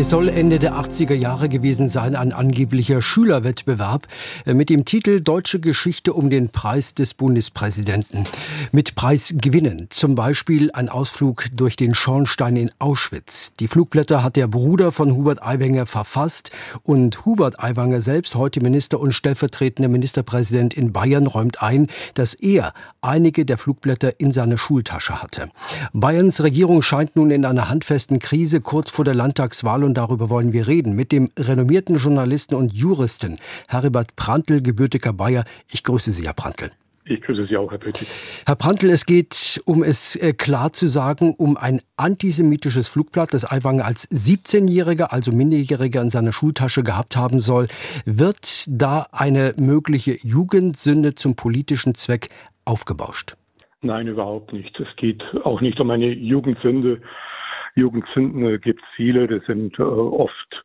Es soll Ende der 80er Jahre gewesen sein, ein angeblicher Schülerwettbewerb äh, mit dem Titel Deutsche Geschichte um den Preis des Bundespräsidenten. Mit Preisgewinnen, zum Beispiel ein Ausflug durch den Schornstein in Auschwitz. Die Flugblätter hat der Bruder von Hubert Aiwanger verfasst und Hubert Aiwanger selbst, heute Minister und stellvertretender Ministerpräsident in Bayern, räumt ein, dass er einige der Flugblätter in seiner Schultasche hatte. Bayerns Regierung scheint nun in einer handfesten Krise kurz vor der Landtagswahl und darüber wollen wir reden mit dem renommierten Journalisten und Juristen Heribert Prantl, gebürtiger Bayer. Ich grüße Sie, Herr Prantl. Ich grüße Sie auch, Herr Pöttich. Herr Prantl, es geht, um es äh, klar zu sagen, um ein antisemitisches Flugblatt, das Aiwanger als 17-Jähriger, also Minderjähriger in seiner Schultasche gehabt haben soll. Wird da eine mögliche Jugendsünde zum politischen Zweck aufgebauscht? Nein, überhaupt nicht. Es geht auch nicht um eine Jugendsünde. Jugendsünden äh, gibt es viele, das sind äh, oft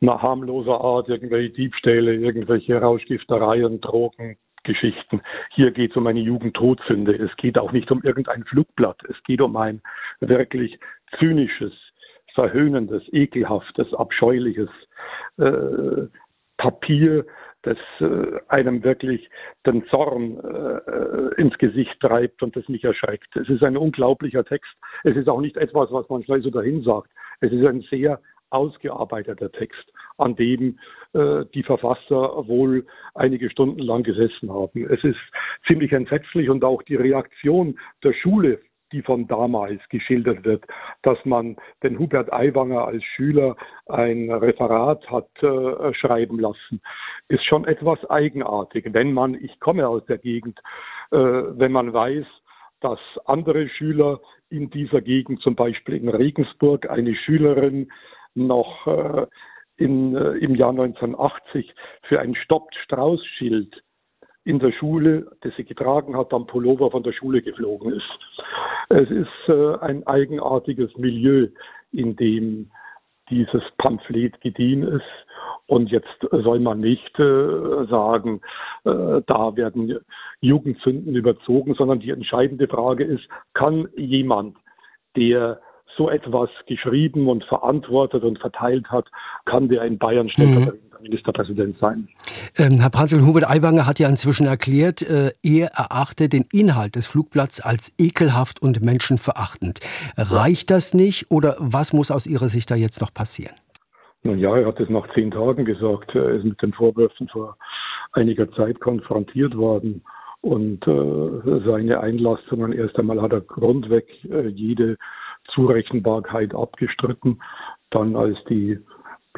nach harmloser Art irgendwelche Diebstähle, irgendwelche Rauschgiftereien, Drogen, Geschichten. Hier geht es um eine Jugendtodsünde. Es geht auch nicht um irgendein Flugblatt. Es geht um ein wirklich zynisches, verhöhnendes, ekelhaftes, abscheuliches äh, Papier, das äh, einem wirklich den Zorn äh, ins Gesicht treibt und das mich erschreckt. Es ist ein unglaublicher Text. Es ist auch nicht etwas, was man schnell so dahin sagt. Es ist ein sehr ausgearbeiteter Text, an dem äh, die Verfasser wohl einige Stunden lang gesessen haben. Es ist ziemlich entsetzlich und auch die Reaktion der Schule die von damals geschildert wird, dass man den Hubert Aiwanger als Schüler ein Referat hat äh, schreiben lassen, ist schon etwas eigenartig. Wenn man, ich komme aus der Gegend, äh, wenn man weiß, dass andere Schüler in dieser Gegend, zum Beispiel in Regensburg, eine Schülerin noch äh, in, äh, im Jahr 1980 für ein Stoppt-Strauß-Schild in der Schule, das sie getragen hat, am Pullover von der Schule geflogen ist. Es ist äh, ein eigenartiges Milieu, in dem dieses Pamphlet gediehen ist. Und jetzt soll man nicht äh, sagen, äh, da werden Jugendsünden überzogen, sondern die entscheidende Frage ist, kann jemand, der so etwas geschrieben und verantwortet und verteilt hat, kann der in Bayern stellvertretender mhm. Ministerpräsident sein. Ähm, Herr Pranzel, Hubert Aiwanger hat ja inzwischen erklärt, äh, er erachte den Inhalt des Flugblatts als ekelhaft und menschenverachtend. Reicht das nicht oder was muss aus Ihrer Sicht da jetzt noch passieren? Nun ja, er hat es nach zehn Tagen gesagt. Er ist mit den Vorwürfen vor einiger Zeit konfrontiert worden. Und äh, seine Einlassungen, erst einmal hat er grundweg äh, jede Zurechenbarkeit abgestritten. Dann, als die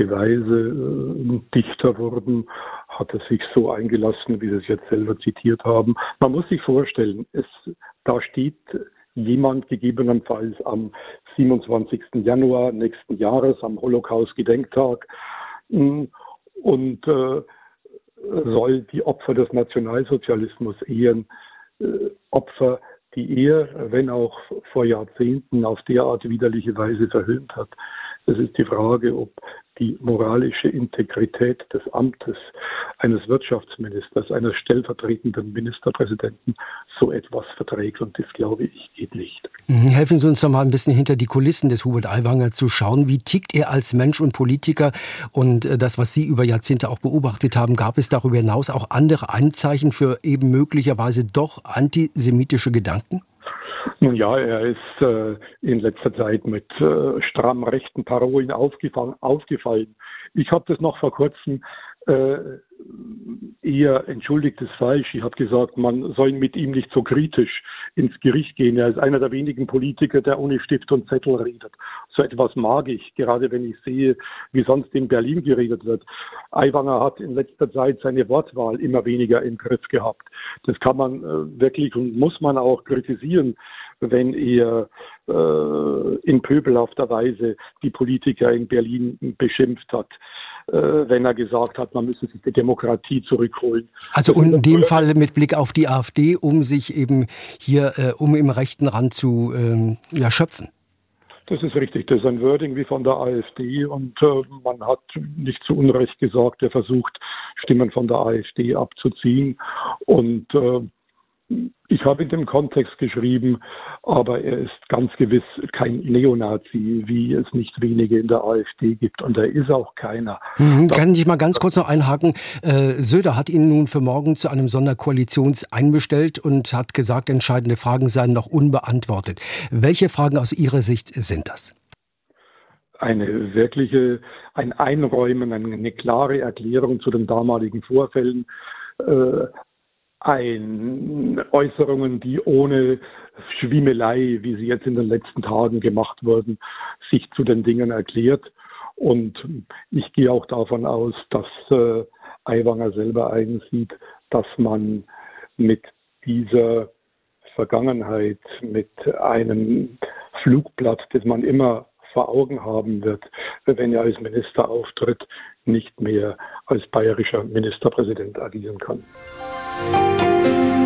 Beweise äh, dichter wurden, hat er sich so eingelassen, wie Sie es jetzt selber zitiert haben. Man muss sich vorstellen, es, da steht jemand gegebenenfalls am 27. Januar nächsten Jahres, am Holocaust-Gedenktag, mm, und äh, soll die Opfer des Nationalsozialismus ehren, äh, Opfer die er, wenn auch vor Jahrzehnten, auf derart widerliche Weise verhöhnt hat. Es ist die Frage, ob die moralische Integrität des Amtes eines Wirtschaftsministers, eines stellvertretenden Ministerpräsidenten so etwas verträgt. Und das, glaube ich, geht nicht. Mhm. Helfen Sie uns noch mal ein bisschen hinter die Kulissen des Hubert Aiwanger zu schauen. Wie tickt er als Mensch und Politiker? Und äh, das, was Sie über Jahrzehnte auch beobachtet haben, gab es darüber hinaus auch andere Anzeichen für eben möglicherweise doch antisemitische Gedanken? Nun ja, er ist äh, in letzter Zeit mit äh, stramm rechten Parolen aufgefallen. Ich habe das noch vor kurzem äh, eher entschuldigt es falsch. Ich habe gesagt, man soll mit ihm nicht so kritisch ins Gericht gehen. Er ist einer der wenigen Politiker, der ohne Stift und Zettel redet. So etwas mag ich, gerade wenn ich sehe, wie sonst in Berlin geredet wird. Aiwanger hat in letzter Zeit seine Wortwahl immer weniger im Griff gehabt. Das kann man äh, wirklich und muss man auch kritisieren, wenn er äh, in pöbelhafter Weise die Politiker in Berlin beschimpft hat. Äh, wenn er gesagt hat, man müsse sich die Demokratie zurückholen. Also und in dem Fall mit Blick auf die AfD, um sich eben hier, äh, um im rechten Rand zu ähm, ja, schöpfen. Das ist richtig. Das ist ein Wording wie von der AfD und äh, man hat nicht zu Unrecht gesagt, er versucht, Stimmen von der AfD abzuziehen. Und äh, ich habe in dem Kontext geschrieben, aber er ist ganz gewiss kein Neonazi, wie es nicht wenige in der AfD gibt. Und er ist auch keiner. Mhm, kann ich mal ganz kurz noch einhaken? Äh, Söder hat ihn nun für morgen zu einem Sonderkoalitions einbestellt und hat gesagt, entscheidende Fragen seien noch unbeantwortet. Welche Fragen aus Ihrer Sicht sind das? Eine wirkliche, ein Einräumen, eine klare Erklärung zu den damaligen Vorfällen, äh, ein Äußerungen, die ohne Schwiemelei, wie sie jetzt in den letzten Tagen gemacht wurden, sich zu den Dingen erklärt. Und ich gehe auch davon aus, dass äh, Aiwanger selber einsieht, dass man mit dieser Vergangenheit, mit einem Flugblatt, das man immer vor Augen haben wird, wenn er als Minister auftritt, nicht mehr als bayerischer Ministerpräsident agieren kann. Musik